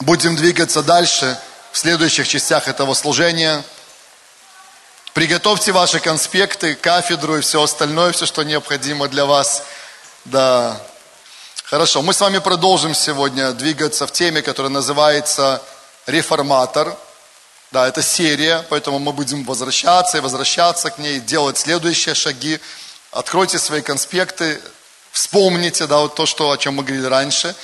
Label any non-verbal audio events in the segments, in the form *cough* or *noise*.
будем двигаться дальше в следующих частях этого служения. Приготовьте ваши конспекты, кафедру и все остальное, все, что необходимо для вас. Да. Хорошо, мы с вами продолжим сегодня двигаться в теме, которая называется «Реформатор». Да, это серия, поэтому мы будем возвращаться и возвращаться к ней, делать следующие шаги. Откройте свои конспекты, вспомните, да, вот то, что, о чем мы говорили раньше.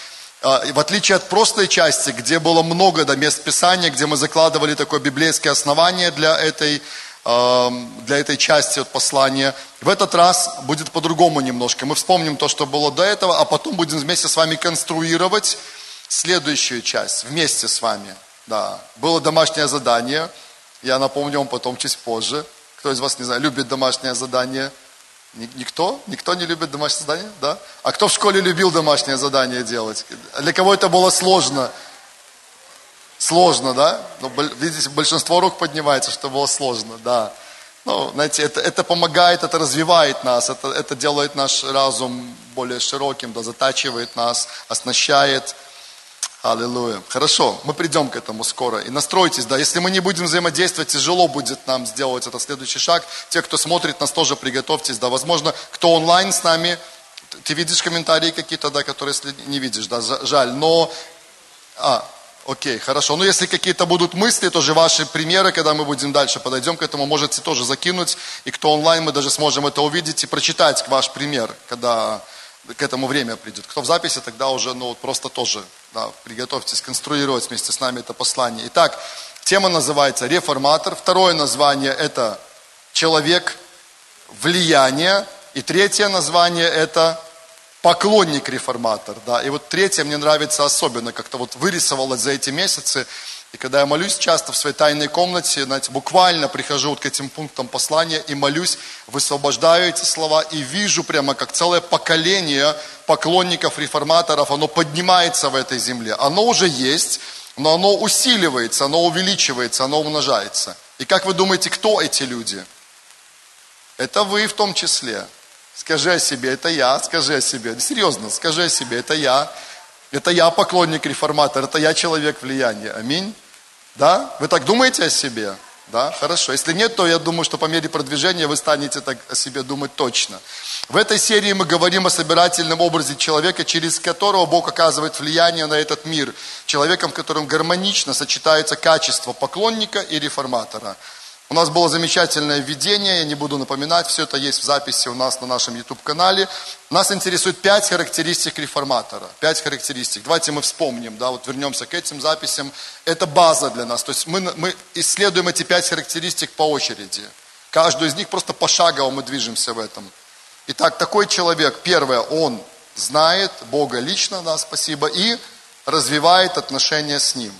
А, в отличие от прошлой части, где было много да, мест Писания, где мы закладывали такое библейское основание для этой, для этой части от послания, в этот раз будет по-другому немножко. Мы вспомним то, что было до этого, а потом будем вместе с вами конструировать следующую часть, вместе с вами. Да, было домашнее задание, я напомню вам потом чуть позже. Кто из вас, не знаю, любит домашнее задание? Никто? Никто не любит домашнее задание? Да? А кто в школе любил домашнее задание делать? Для кого это было сложно? Сложно, да? Ну, видите, большинство рук поднимается, что было сложно, да. Ну, знаете, это, это помогает, это развивает нас, это, это делает наш разум более широким, да, затачивает нас, оснащает. Аллилуйя. Хорошо, мы придем к этому скоро. И настройтесь, да, если мы не будем взаимодействовать, тяжело будет нам сделать этот следующий шаг. Те, кто смотрит нас, тоже приготовьтесь, да. Возможно, кто онлайн с нами, ты видишь комментарии какие-то, да, которые не видишь, да, жаль. Но, а, окей, хорошо. Но если какие-то будут мысли, тоже ваши примеры, когда мы будем дальше подойдем к этому, можете тоже закинуть. И кто онлайн, мы даже сможем это увидеть и прочитать ваш пример, когда к этому время придет. Кто в записи, тогда уже, ну, просто тоже, да, приготовьтесь конструировать вместе с нами это послание. Итак, тема называется «Реформатор». Второе название – это «Человек влияния». И третье название – это «Поклонник-реформатор». Да. И вот третье мне нравится особенно, как-то вот вырисовалось за эти месяцы – и когда я молюсь часто в своей тайной комнате, знаете, буквально прихожу вот к этим пунктам послания и молюсь, высвобождаю эти слова и вижу прямо, как целое поколение поклонников, реформаторов, оно поднимается в этой земле. Оно уже есть, но оно усиливается, оно увеличивается, оно умножается. И как вы думаете, кто эти люди? Это вы в том числе. Скажи о себе, это я, скажи о себе. Серьезно, скажи о себе, это я. Это я поклонник реформатор, это я человек влияния. Аминь. Да? Вы так думаете о себе? Да, хорошо. Если нет, то я думаю, что по мере продвижения вы станете так о себе думать точно. В этой серии мы говорим о собирательном образе человека, через которого Бог оказывает влияние на этот мир. Человеком, в котором гармонично сочетается качество поклонника и реформатора. У нас было замечательное введение, я не буду напоминать, все это есть в записи у нас на нашем YouTube-канале. Нас интересует пять характеристик реформатора, пять характеристик. Давайте мы вспомним, да, вот вернемся к этим записям. Это база для нас, то есть мы, мы исследуем эти пять характеристик по очереди. Каждую из них просто пошагово мы движемся в этом. Итак, такой человек, первое, он знает Бога лично, да, спасибо, и развивает отношения с Ним.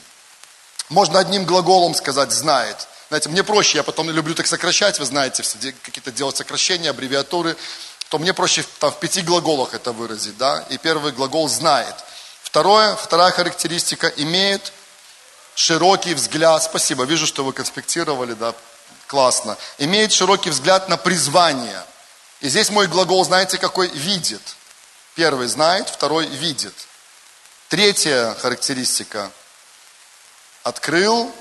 Можно одним глаголом сказать «знает». Знаете, мне проще, я потом люблю так сокращать, вы знаете, какие-то делать сокращения, аббревиатуры, то мне проще там, в пяти глаголах это выразить, да, и первый глагол знает. Второе, вторая характеристика, имеет широкий взгляд, спасибо, вижу, что вы конспектировали, да, классно, имеет широкий взгляд на призвание. И здесь мой глагол, знаете, какой? Видит. Первый знает, второй видит. Третья характеристика. Открыл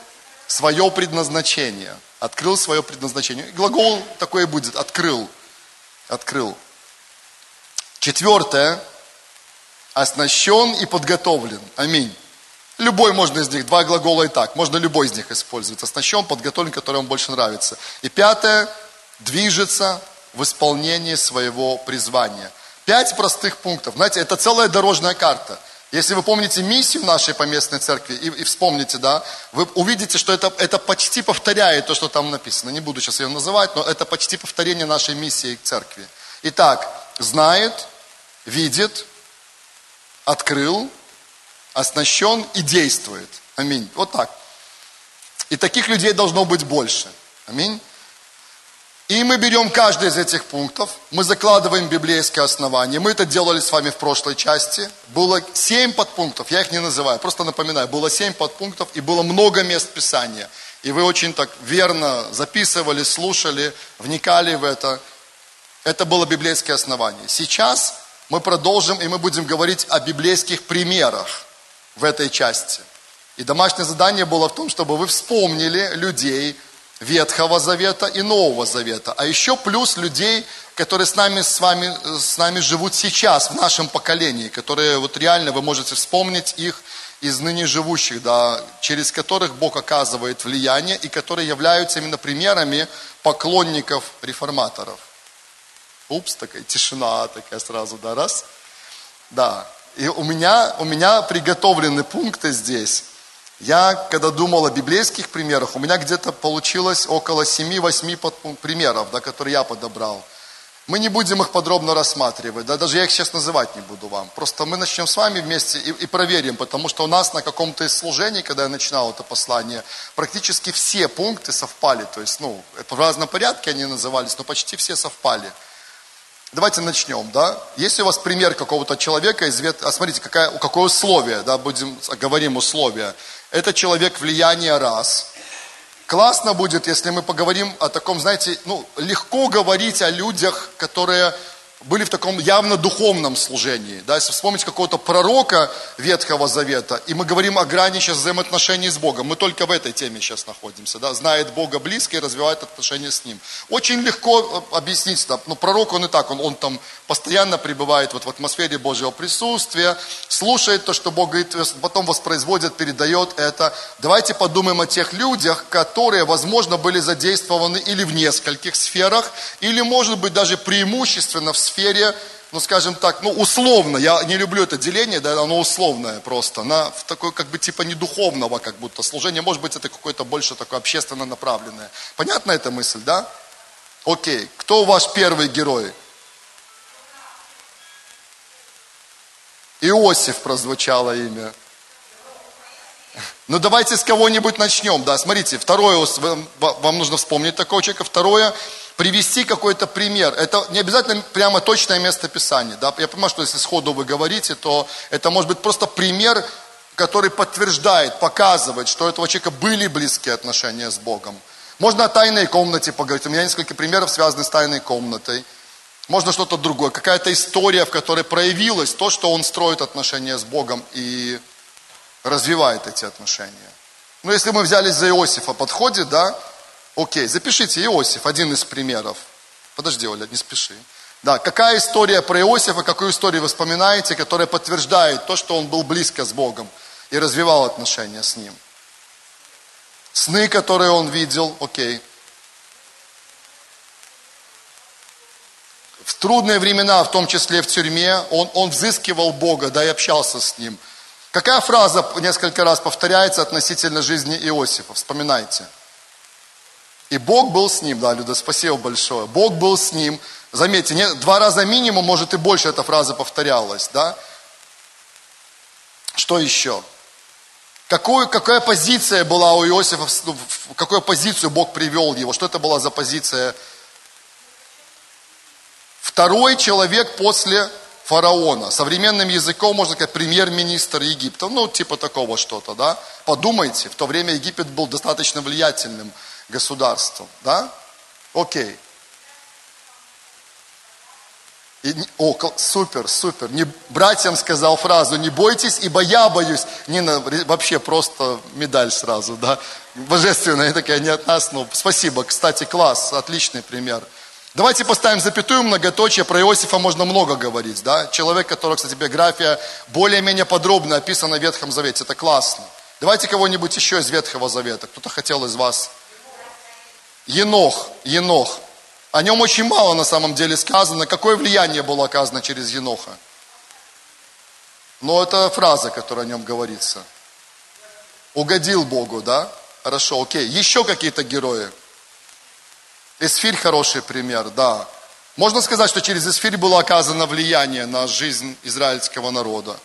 свое предназначение. Открыл свое предназначение. Глагол такой и будет. Открыл. Открыл. Четвертое. Оснащен и подготовлен. Аминь. Любой можно из них, два глагола и так. Можно любой из них использовать. Оснащен, подготовлен, который вам больше нравится. И пятое. Движется в исполнении своего призвания. Пять простых пунктов. Знаете, это целая дорожная карта – если вы помните миссию нашей поместной церкви и, и вспомните, да, вы увидите, что это, это почти повторяет то, что там написано. Не буду сейчас ее называть, но это почти повторение нашей миссии церкви. Итак, знает, видит, открыл, оснащен и действует. Аминь. Вот так. И таких людей должно быть больше. Аминь. И мы берем каждый из этих пунктов, мы закладываем библейское основание. Мы это делали с вами в прошлой части. Было семь подпунктов, я их не называю, просто напоминаю. Было семь подпунктов и было много мест Писания. И вы очень так верно записывали, слушали, вникали в это. Это было библейское основание. Сейчас мы продолжим, и мы будем говорить о библейских примерах в этой части. И домашнее задание было в том, чтобы вы вспомнили людей Ветхого Завета и Нового Завета. А еще плюс людей, которые с нами, с вами, с нами живут сейчас, в нашем поколении, которые вот реально вы можете вспомнить их из ныне живущих, да, через которых Бог оказывает влияние и которые являются именно примерами поклонников реформаторов. Упс, такая тишина такая сразу, да, раз. Да, и у меня, у меня приготовлены пункты здесь. Я, когда думал о библейских примерах, у меня где-то получилось около 7-8 примеров, да, которые я подобрал. Мы не будем их подробно рассматривать, да, даже я их сейчас называть не буду вам. Просто мы начнем с вами вместе и, и проверим, потому что у нас на каком-то из служений, когда я начинал это послание, практически все пункты совпали. То есть, ну, в разном порядке они назывались, но почти все совпали. Давайте начнем, да. Если у вас пример какого-то человека, извет... а смотрите, какая, какое условие, да, будем, говорим условия. Это человек влияния раз – Классно будет, если мы поговорим о таком, знаете, ну, легко говорить о людях, которые были в таком явно духовном служении. Да, если вспомнить какого-то пророка Ветхого Завета, и мы говорим о грани сейчас взаимоотношений с Богом, мы только в этой теме сейчас находимся, да, знает Бога близко и развивает отношения с Ним. Очень легко э, объяснить, да, ну, пророк он и так, он, он там постоянно пребывает вот в атмосфере Божьего присутствия, слушает то, что Бог говорит, потом воспроизводит, передает это. Давайте подумаем о тех людях, которые, возможно, были задействованы или в нескольких сферах, или, может быть, даже преимущественно в сфере, ну, скажем так, ну, условно, я не люблю это деление, да, оно условное просто, на, в такое, как бы, типа, не духовного, как будто, служение, может быть, это какое-то больше такое общественно направленное. Понятна эта мысль, да? Окей, кто ваш первый герой? Иосиф прозвучало имя. Ну давайте с кого-нибудь начнем, да, смотрите, второе, вам нужно вспомнить такого человека, второе, привести какой-то пример. Это не обязательно прямо точное место Писания. Да? Я понимаю, что если сходу вы говорите, то это может быть просто пример, который подтверждает, показывает, что у этого человека были близкие отношения с Богом. Можно о тайной комнате поговорить. У меня несколько примеров связаны с тайной комнатой. Можно что-то другое. Какая-то история, в которой проявилось то, что он строит отношения с Богом и развивает эти отношения. Ну, если мы взялись за Иосифа, подходит, да? Окей, запишите Иосиф, один из примеров. Подожди, Оля, не спеши. Да, какая история про Иосифа, какую историю вы вспоминаете, которая подтверждает то, что он был близко с Богом и развивал отношения с Ним? Сны, которые он видел, окей. В трудные времена, в том числе в тюрьме, он, он взыскивал Бога, да, и общался с Ним. Какая фраза несколько раз повторяется относительно жизни Иосифа? Вспоминайте. И Бог был с ним, да, Люда, спасибо большое. Бог был с ним. Заметьте, не, два раза минимум, может и больше эта фраза повторялась, да. Что еще? Какую, какая позиция была у Иосифа, в какую позицию Бог привел его? Что это была за позиция? Второй человек после фараона. Современным языком можно сказать премьер-министр Египта. Ну, типа такого что-то, да? Подумайте, в то время Египет был достаточно влиятельным государством, да? Окей. И, о, супер, супер. Не, братьям сказал фразу, не бойтесь, ибо я боюсь. Нина, вообще просто медаль сразу, да. Божественная такая, не от нас, но спасибо. Кстати, класс, отличный пример. Давайте поставим запятую многоточие. Про Иосифа можно много говорить, да. Человек, который, кстати, биография более-менее подробно описана в Ветхом Завете. Это классно. Давайте кого-нибудь еще из Ветхого Завета. Кто-то хотел из вас Енох, Енох. О нем очень мало на самом деле сказано. Какое влияние было оказано через Еноха? Но это фраза, которая о нем говорится. Угодил Богу, да? Хорошо, окей. Еще какие-то герои? Эсфирь хороший пример, да. Можно сказать, что через Эсфирь было оказано влияние на жизнь израильского народа.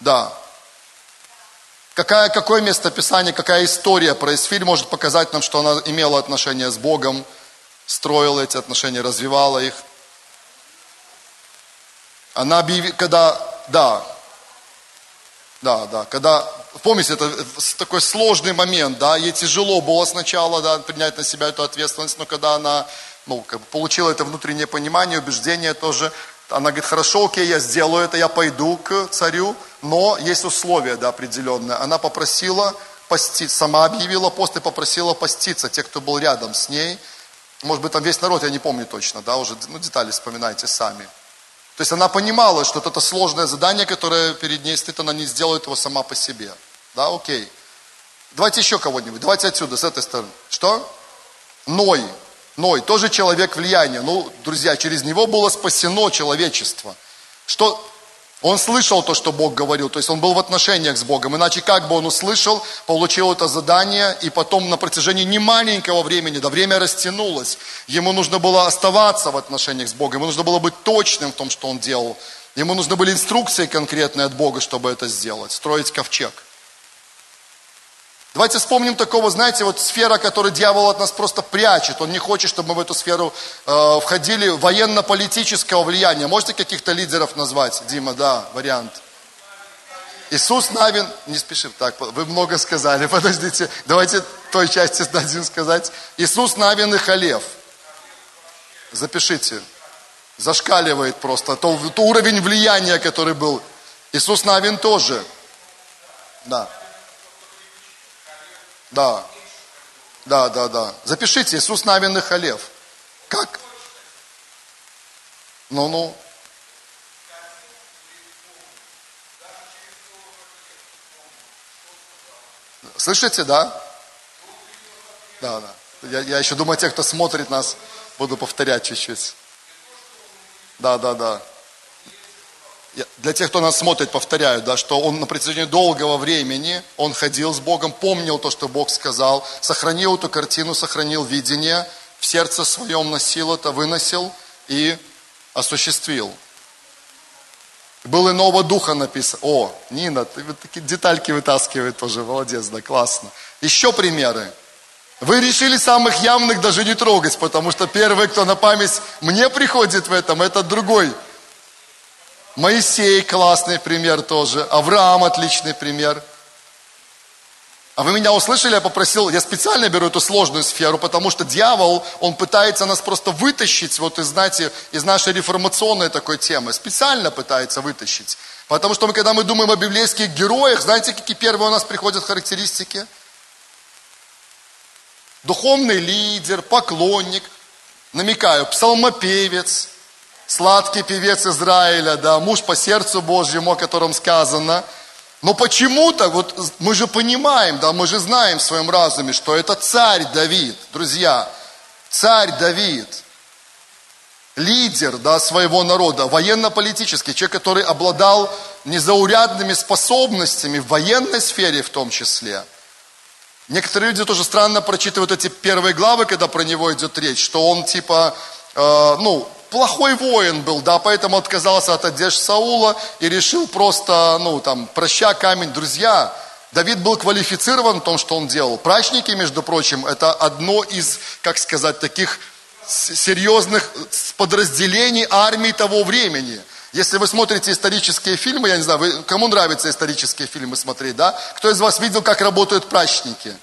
Да. Какая, какое место Писания, какая история про Исфирь может показать нам, что она имела отношения с Богом, строила эти отношения, развивала их. Она объявила, когда, да, да, да, когда, помните, это такой сложный момент, да, ей тяжело было сначала, да, принять на себя эту ответственность, но когда она, ну, как бы получила это внутреннее понимание, убеждение тоже, она говорит, хорошо, окей, я сделаю это, я пойду к царю, но есть условия да, определенные. Она попросила пости, сама объявила пост и попросила поститься те, кто был рядом с ней. Может быть, там весь народ, я не помню точно, да, уже ну, детали вспоминайте сами. То есть она понимала, что это сложное задание, которое перед ней стоит, она не сделает его сама по себе. Да, окей. Давайте еще кого-нибудь. Давайте отсюда, с этой стороны. Что? Ной. Ной, тоже человек влияния. Ну, друзья, через него было спасено человечество. Что? Он слышал то, что Бог говорил, то есть он был в отношениях с Богом. Иначе как бы он услышал, получил это задание, и потом на протяжении немаленького времени, да время растянулось, ему нужно было оставаться в отношениях с Богом, ему нужно было быть точным в том, что он делал. Ему нужны были инструкции конкретные от Бога, чтобы это сделать, строить ковчег. Давайте вспомним такого, знаете, вот сфера, которую дьявол от нас просто прячет. Он не хочет, чтобы мы в эту сферу э, входили военно-политического влияния. Можете каких-то лидеров назвать? Дима, да, вариант. Иисус Навин, не спешим, так, вы много сказали, *laughs* подождите, давайте той части *laughs* дадим сказать. Иисус Навин и Халев. Запишите. Зашкаливает просто. То, то уровень влияния, который был. Иисус Навин тоже. Да. Да. Да, да, да. Запишите Иисус Навин и Халев. Как? Ну-ну. Слышите, да? Да, да. Я, я еще думаю, те, кто смотрит нас, буду повторять чуть-чуть. Да, да, да для тех, кто нас смотрит, повторяю, да, что он на протяжении долгого времени, он ходил с Богом, помнил то, что Бог сказал, сохранил эту картину, сохранил видение, в сердце своем носил это, выносил и осуществил. Был иного духа написано. О, Нина, ты вот такие детальки вытаскивает тоже, молодец, да, классно. Еще примеры. Вы решили самых явных даже не трогать, потому что первый, кто на память мне приходит в этом, это другой Моисей классный пример тоже. Авраам отличный пример. А вы меня услышали, я попросил, я специально беру эту сложную сферу, потому что дьявол, он пытается нас просто вытащить вот из, знаете, из нашей реформационной такой темы. Специально пытается вытащить. Потому что мы, когда мы думаем о библейских героях, знаете, какие первые у нас приходят характеристики? Духовный лидер, поклонник, намекаю, псалмопевец – сладкий певец Израиля, да, муж по сердцу Божьему, о котором сказано. Но почему-то, вот мы же понимаем, да, мы же знаем в своем разуме, что это царь Давид, друзья, царь Давид, лидер, да, своего народа, военно-политический, человек, который обладал незаурядными способностями в военной сфере в том числе. Некоторые люди тоже странно прочитывают эти первые главы, когда про него идет речь, что он типа, э, ну, плохой воин был, да, поэтому отказался от одежд Саула и решил просто, ну, там, проща камень, друзья. Давид был квалифицирован в том, что он делал. Прачники, между прочим, это одно из, как сказать, таких серьезных подразделений армии того времени. Если вы смотрите исторические фильмы, я не знаю, вы, кому нравится исторические фильмы смотреть, да? Кто из вас видел, как работают прачники?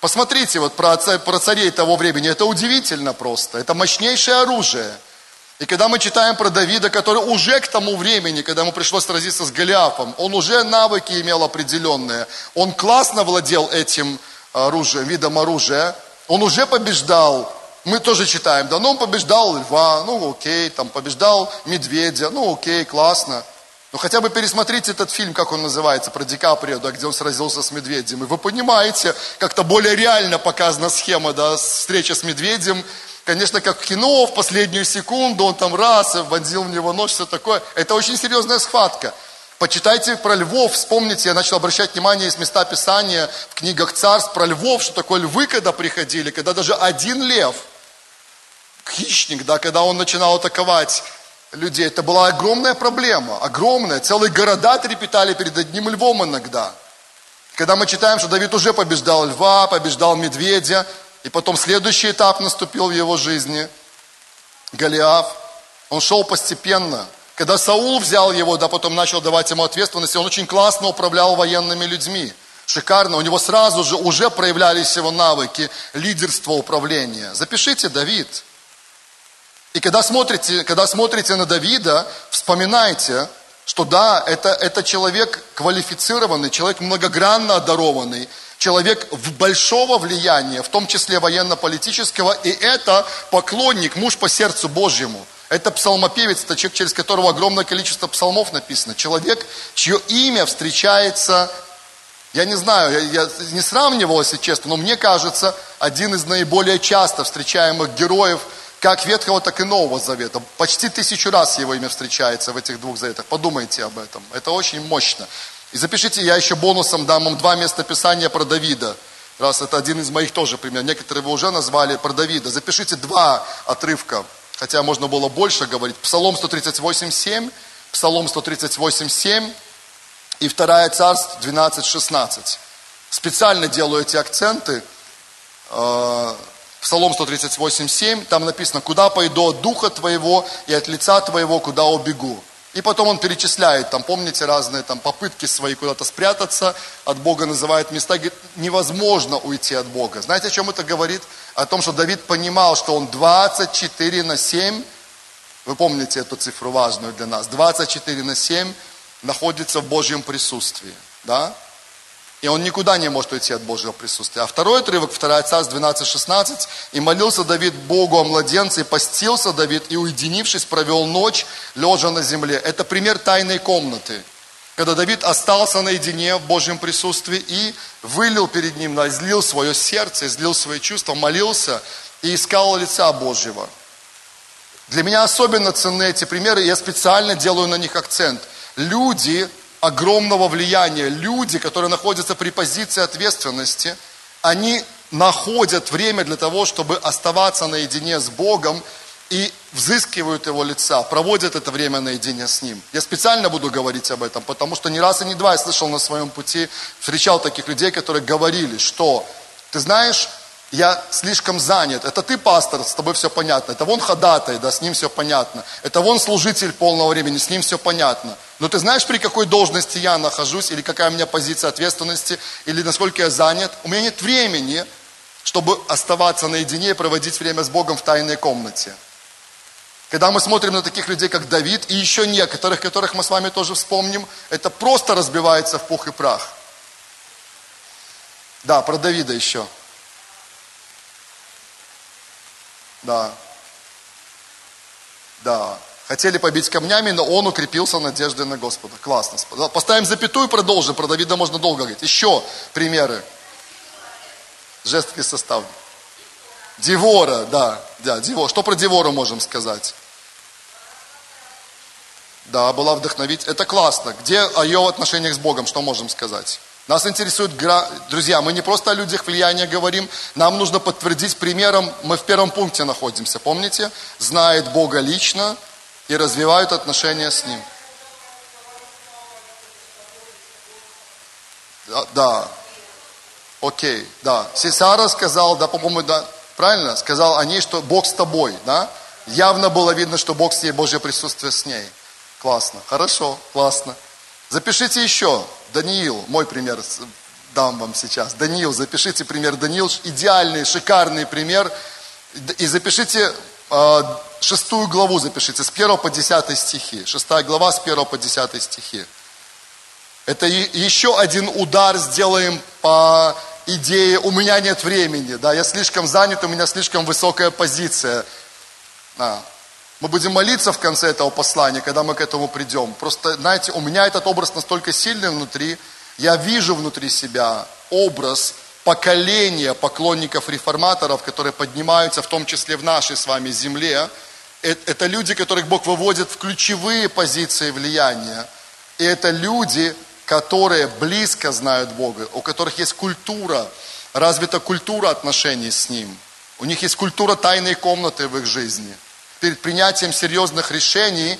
Посмотрите вот про, про царей того времени, это удивительно просто, это мощнейшее оружие. И когда мы читаем про Давида, который уже к тому времени, когда ему пришлось сразиться с Голиафом, он уже навыки имел определенные. Он классно владел этим оружием, видом оружия. Он уже побеждал. Мы тоже читаем, да, ну он побеждал льва, ну окей, там побеждал медведя, ну окей, классно. Ну хотя бы пересмотрите этот фильм, как он называется, про Ди Каприо, да, где он сразился с медведем. И вы понимаете, как-то более реально показана схема, да, встреча с медведем, конечно, как в кино, в последнюю секунду он там раз, вонзил в него нож, все такое. Это очень серьезная схватка. Почитайте про львов, вспомните, я начал обращать внимание из места Писания в книгах царств про львов, что такое львы, когда приходили, когда даже один лев, хищник, да, когда он начинал атаковать людей, это была огромная проблема, огромная. Целые города трепетали перед одним львом иногда. Когда мы читаем, что Давид уже побеждал льва, побеждал медведя, и потом следующий этап наступил в его жизни. Голиаф. Он шел постепенно. Когда Саул взял его, да, потом начал давать ему ответственность, он очень классно управлял военными людьми. Шикарно. У него сразу же уже проявлялись его навыки лидерства управления. Запишите Давид. И когда смотрите, когда смотрите на Давида, вспоминайте, что да, это, это человек квалифицированный, человек многогранно одарованный, человек в большого влияния, в том числе военно-политического, и это поклонник, муж по сердцу Божьему. Это псалмопевец, это человек, через которого огромное количество псалмов написано. Человек, чье имя встречается, я не знаю, я, я не сравнивал, если честно, но мне кажется, один из наиболее часто встречаемых героев как Ветхого, так и Нового Завета. Почти тысячу раз его имя встречается в этих двух заветах. Подумайте об этом. Это очень мощно. И запишите, я еще бонусом дам вам два места писания про Давида. Раз это один из моих тоже примеров. Некоторые вы уже назвали про Давида. Запишите два отрывка, хотя можно было больше говорить. Псалом 138.7, Псалом 138.7 и 2 Царств 12.16. Специально делаю эти акценты. Э, Псалом 138.7, там написано, куда пойду от духа твоего и от лица твоего, куда убегу. И потом он перечисляет, там, помните, разные там попытки свои куда-то спрятаться от Бога, называет места, говорит, невозможно уйти от Бога. Знаете, о чем это говорит? О том, что Давид понимал, что он 24 на 7, вы помните эту цифру важную для нас, 24 на 7 находится в Божьем присутствии, да? И он никуда не может уйти от Божьего присутствия. А второй отрывок, 2 Царств 12-16. «И молился Давид Богу о младенце, и постился Давид, и уединившись, провел ночь, лежа на земле». Это пример тайной комнаты. Когда Давид остался наедине в Божьем присутствии и вылил перед ним, излил свое сердце, излил свои чувства, молился и искал лица Божьего. Для меня особенно ценны эти примеры, я специально делаю на них акцент. Люди, огромного влияния. Люди, которые находятся при позиции ответственности, они находят время для того, чтобы оставаться наедине с Богом и взыскивают Его лица, проводят это время наедине с Ним. Я специально буду говорить об этом, потому что ни раз и не два я слышал на своем пути, встречал таких людей, которые говорили, что, ты знаешь, я слишком занят. Это ты пастор, с тобой все понятно. Это вон ходатай, да, с ним все понятно. Это вон служитель полного времени, с ним все понятно. Но ты знаешь, при какой должности я нахожусь, или какая у меня позиция ответственности, или насколько я занят? У меня нет времени, чтобы оставаться наедине и проводить время с Богом в тайной комнате. Когда мы смотрим на таких людей, как Давид, и еще некоторых, которых мы с вами тоже вспомним, это просто разбивается в пух и прах. Да, про Давида еще. Да. Да. Хотели побить камнями, но он укрепился надеждой на Господа. Классно. Поставим запятую и продолжим. Про Давида можно долго говорить. Еще примеры. Жесткий состав. Девора, да. да Девора. Что про Девору можем сказать? Да, была вдохновить. Это классно. Где о ее отношениях с Богом, что можем сказать? Нас интересует, друзья, мы не просто о людях влияния говорим, нам нужно подтвердить примером, мы в первом пункте находимся, помните? Знает Бога лично и развивают отношения с Ним. Да, да. окей, да. Сесара сказал, да, по-моему, да, правильно? Сказал о ней, что Бог с тобой, да? Явно было видно, что Бог с ней, Божье присутствие с ней. Классно, хорошо, классно. Запишите еще. Даниил, мой пример дам вам сейчас. Даниил, запишите пример Даниил, идеальный, шикарный пример. И запишите э, шестую главу, запишите, с 1 по 10 стихи. Шестая глава с 1 по 10 стихи. Это еще один удар сделаем по идее «у меня нет времени», да, я слишком занят, у меня слишком высокая позиция. А, мы будем молиться в конце этого послания, когда мы к этому придем. Просто, знаете, у меня этот образ настолько сильный внутри, я вижу внутри себя образ поколения поклонников-реформаторов, которые поднимаются, в том числе в нашей с вами земле. Э, это люди, которых Бог выводит в ключевые позиции влияния. И это люди, которые близко знают Бога, у которых есть культура, развита культура отношений с Ним. У них есть культура тайной комнаты в их жизни – перед принятием серьезных решений,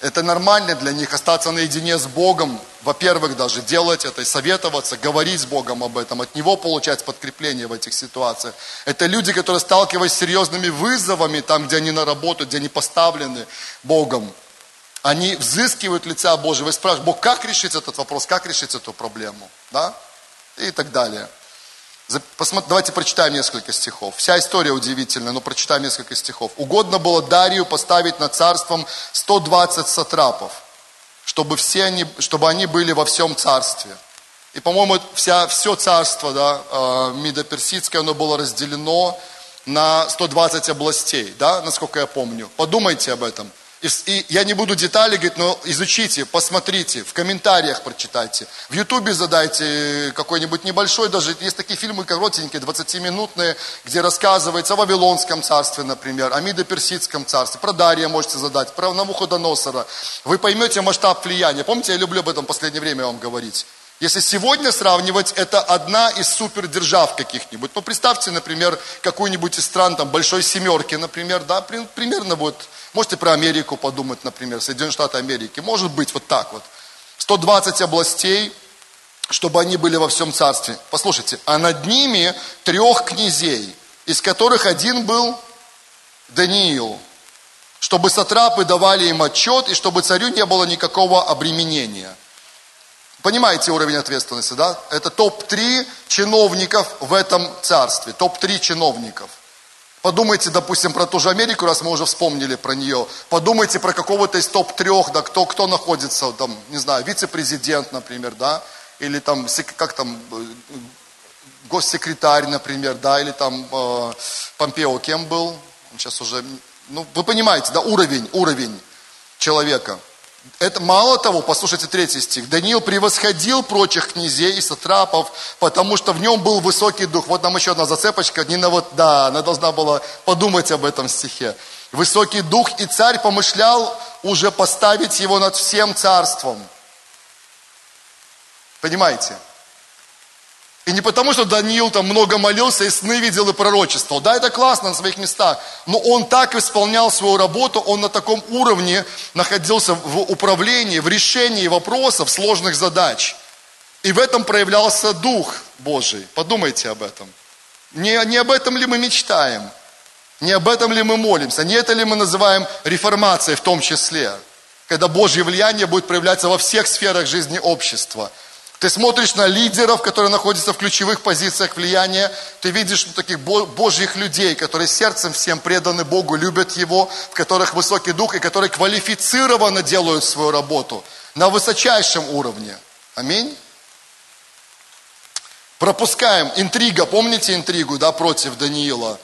это нормально для них остаться наедине с Богом, во-первых, даже делать это, советоваться, говорить с Богом об этом, от Него получать подкрепление в этих ситуациях. Это люди, которые сталкиваясь с серьезными вызовами, там, где они на работу, где они поставлены Богом, они взыскивают лица Божьего и спрашивают, Бог, как решить этот вопрос, как решить эту проблему, да, и так далее. Давайте прочитаем несколько стихов. Вся история удивительная, но прочитаем несколько стихов. Угодно было Дарию поставить над царством 120 сатрапов, чтобы, все они, чтобы они были во всем царстве. И, по-моему, вся, все царство да, э, Мидо-Персидское, оно было разделено на 120 областей, да, насколько я помню. Подумайте об этом. И, и я не буду детали говорить, но изучите, посмотрите, в комментариях прочитайте. В Ютубе задайте какой-нибудь небольшой, даже есть такие фильмы коротенькие, 20-минутные, где рассказывается о Вавилонском царстве, например, о Мидо-Персидском царстве, про Дария можете задать, про Навуходоносора. Вы поймете масштаб влияния. Помните, я люблю об этом в последнее время вам говорить. Если сегодня сравнивать, это одна из супердержав каких-нибудь. Ну, представьте, например, какую-нибудь из стран, там, большой семерки, например, да, примерно вот, можете про Америку подумать, например, Соединенные Штаты Америки. Может быть, вот так вот. 120 областей, чтобы они были во всем царстве. Послушайте, а над ними трех князей, из которых один был Даниил, чтобы сатрапы давали им отчет, и чтобы царю не было никакого обременения – Понимаете уровень ответственности, да? Это топ-3 чиновников в этом царстве. Топ-3 чиновников. Подумайте, допустим, про ту же Америку, раз мы уже вспомнили про нее. Подумайте про какого-то из топ-трех, да, кто, кто находится, там, не знаю, вице-президент, например, да, или там, как там, э, госсекретарь, например, да, или там э, Помпео кем был? Он сейчас уже, ну, вы понимаете, да, уровень, уровень человека – это мало того, послушайте третий стих. Даниил превосходил прочих князей и сатрапов, потому что в нем был высокий дух. Вот нам еще одна зацепочка. Нина вот, да, она должна была подумать об этом стихе. Высокий дух, и царь помышлял уже поставить его над всем царством. Понимаете? И не потому, что Даниил там много молился и сны видел и пророчествовал. Да, это классно на своих местах. Но он так исполнял свою работу, он на таком уровне находился в управлении, в решении вопросов, сложных задач. И в этом проявлялся Дух Божий. Подумайте об этом. Не, не об этом ли мы мечтаем? Не об этом ли мы молимся? Не это ли мы называем реформацией в том числе? Когда Божье влияние будет проявляться во всех сферах жизни общества – ты смотришь на лидеров, которые находятся в ключевых позициях влияния. Ты видишь таких божьих людей, которые сердцем всем преданы Богу, любят Его, в которых высокий дух и которые квалифицированно делают свою работу на высочайшем уровне. Аминь. Пропускаем. Интрига. Помните интригу, да, против Даниила?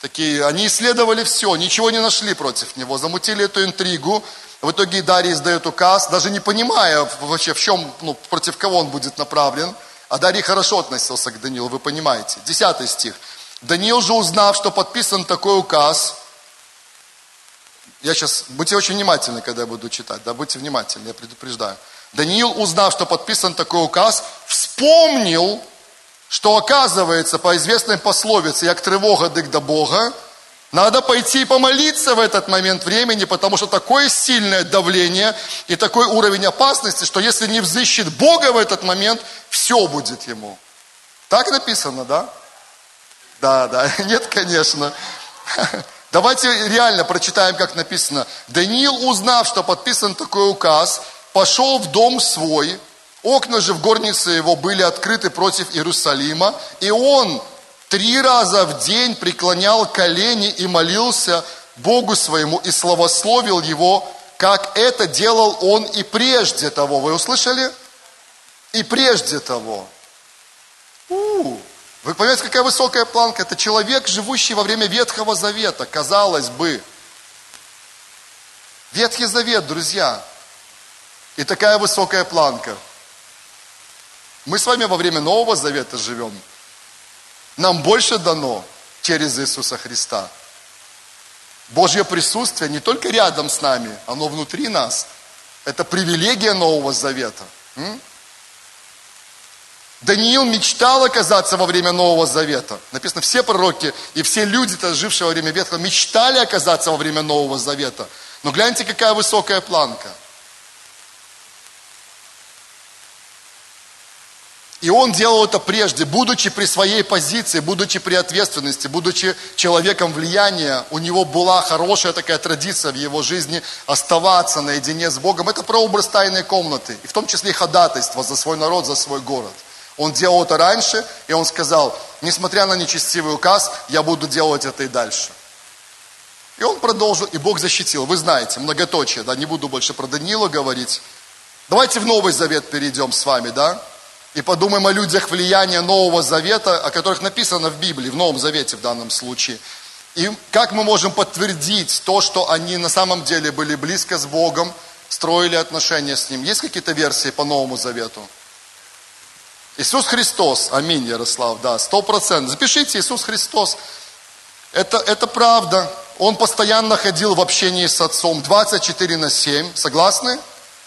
Такие, они исследовали все, ничего не нашли против него. Замутили эту интригу. В итоге Дарий издает указ, даже не понимая вообще, в чем, ну, против кого он будет направлен. А Дарий хорошо относился к Даниилу, вы понимаете. Десятый стих. Даниил же узнав, что подписан такой указ, я сейчас, будьте очень внимательны, когда я буду читать, да, будьте внимательны, я предупреждаю. Даниил, узнав, что подписан такой указ, вспомнил, что оказывается, по известной пословице, як тревога дык до Бога, надо пойти и помолиться в этот момент времени, потому что такое сильное давление и такой уровень опасности, что если не взыщет Бога в этот момент, все будет ему. Так написано, да? Да, да. *laughs* Нет, конечно. *laughs* Давайте реально прочитаем, как написано. Даниил, узнав, что подписан такой указ, пошел в дом свой, окна же в горнице его были открыты против Иерусалима, и он три раза в день преклонял колени и молился Богу своему и славословил его, как это делал он и прежде того. Вы услышали? И прежде того. У-у-у. Вы понимаете, какая высокая планка? Это человек, живущий во время Ветхого Завета, казалось бы. Ветхий Завет, друзья. И такая высокая планка. Мы с вами во время Нового Завета живем. Нам больше дано через Иисуса Христа. Божье присутствие не только рядом с нами, оно внутри нас. Это привилегия Нового Завета. Даниил мечтал оказаться во время Нового Завета. Написано, все пророки и все люди, жившие во время Ветхого, мечтали оказаться во время Нового Завета. Но гляньте, какая высокая планка – И он делал это прежде, будучи при своей позиции, будучи при ответственности, будучи человеком влияния, у него была хорошая такая традиция в его жизни оставаться наедине с Богом. Это прообраз тайной комнаты, и в том числе и ходатайство за свой народ, за свой город. Он делал это раньше, и он сказал, несмотря на нечестивый указ, я буду делать это и дальше. И он продолжил, и Бог защитил. Вы знаете, многоточие, да, не буду больше про Даниила говорить. Давайте в Новый Завет перейдем с вами, да. И подумаем о людях влияния Нового Завета, о которых написано в Библии, в Новом Завете в данном случае. И как мы можем подтвердить то, что они на самом деле были близко с Богом, строили отношения с Ним. Есть какие-то версии по Новому Завету? Иисус Христос, аминь, Ярослав, да, сто процентов. Запишите Иисус Христос. Это, это правда. Он постоянно ходил в общении с Отцом 24 на 7. Согласны?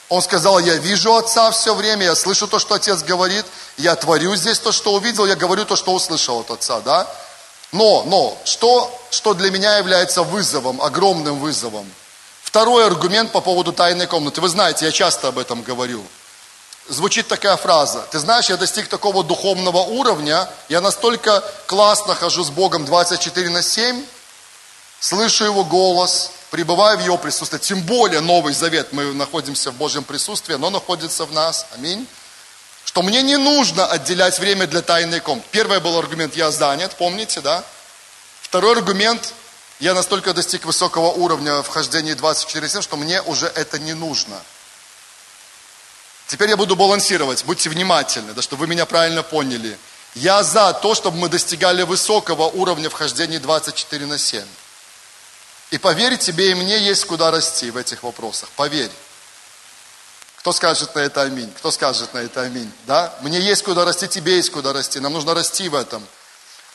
Он сказал, я вижу Отца все время, я слышу то, что Отец говорит, я творю здесь то, что увидел, я говорю то, что услышал от Отца, да? Но, но, что, что для меня является вызовом, огромным вызовом? Второй аргумент по поводу тайной комнаты. Вы знаете, я часто об этом говорю. Звучит такая фраза. Ты знаешь, я достиг такого духовного уровня, я настолько классно хожу с Богом 24 на 7, слышу Его голос, пребываю в Его присутствии. Тем более Новый Завет, мы находимся в Божьем присутствии, оно находится в нас. Аминь. Что мне не нужно отделять время для тайной комнаты. Первый был аргумент, я занят, помните, да? Второй аргумент, я настолько достиг высокого уровня в хождении 24-7, что мне уже это не нужно. Теперь я буду балансировать, будьте внимательны, да, чтобы вы меня правильно поняли. Я за то, чтобы мы достигали высокого уровня вхождения 24 на 7. И поверь, тебе и мне есть куда расти в этих вопросах. Поверь. Кто скажет на это аминь? Кто скажет на это аминь? Да? Мне есть куда расти, тебе есть куда расти. Нам нужно расти в этом.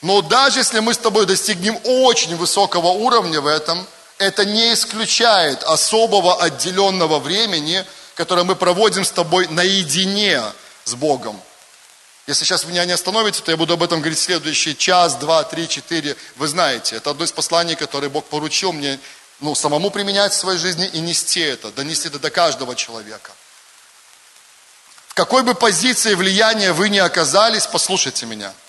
Но даже если мы с тобой достигнем очень высокого уровня в этом, это не исключает особого отделенного времени, которое мы проводим с тобой наедине с Богом. Если сейчас вы меня не остановите, то я буду об этом говорить следующий час, два, три, четыре. Вы знаете, это одно из посланий, которое Бог поручил мне ну, самому применять в своей жизни и нести это, донести это до каждого человека. В какой бы позиции влияния вы ни оказались, послушайте меня –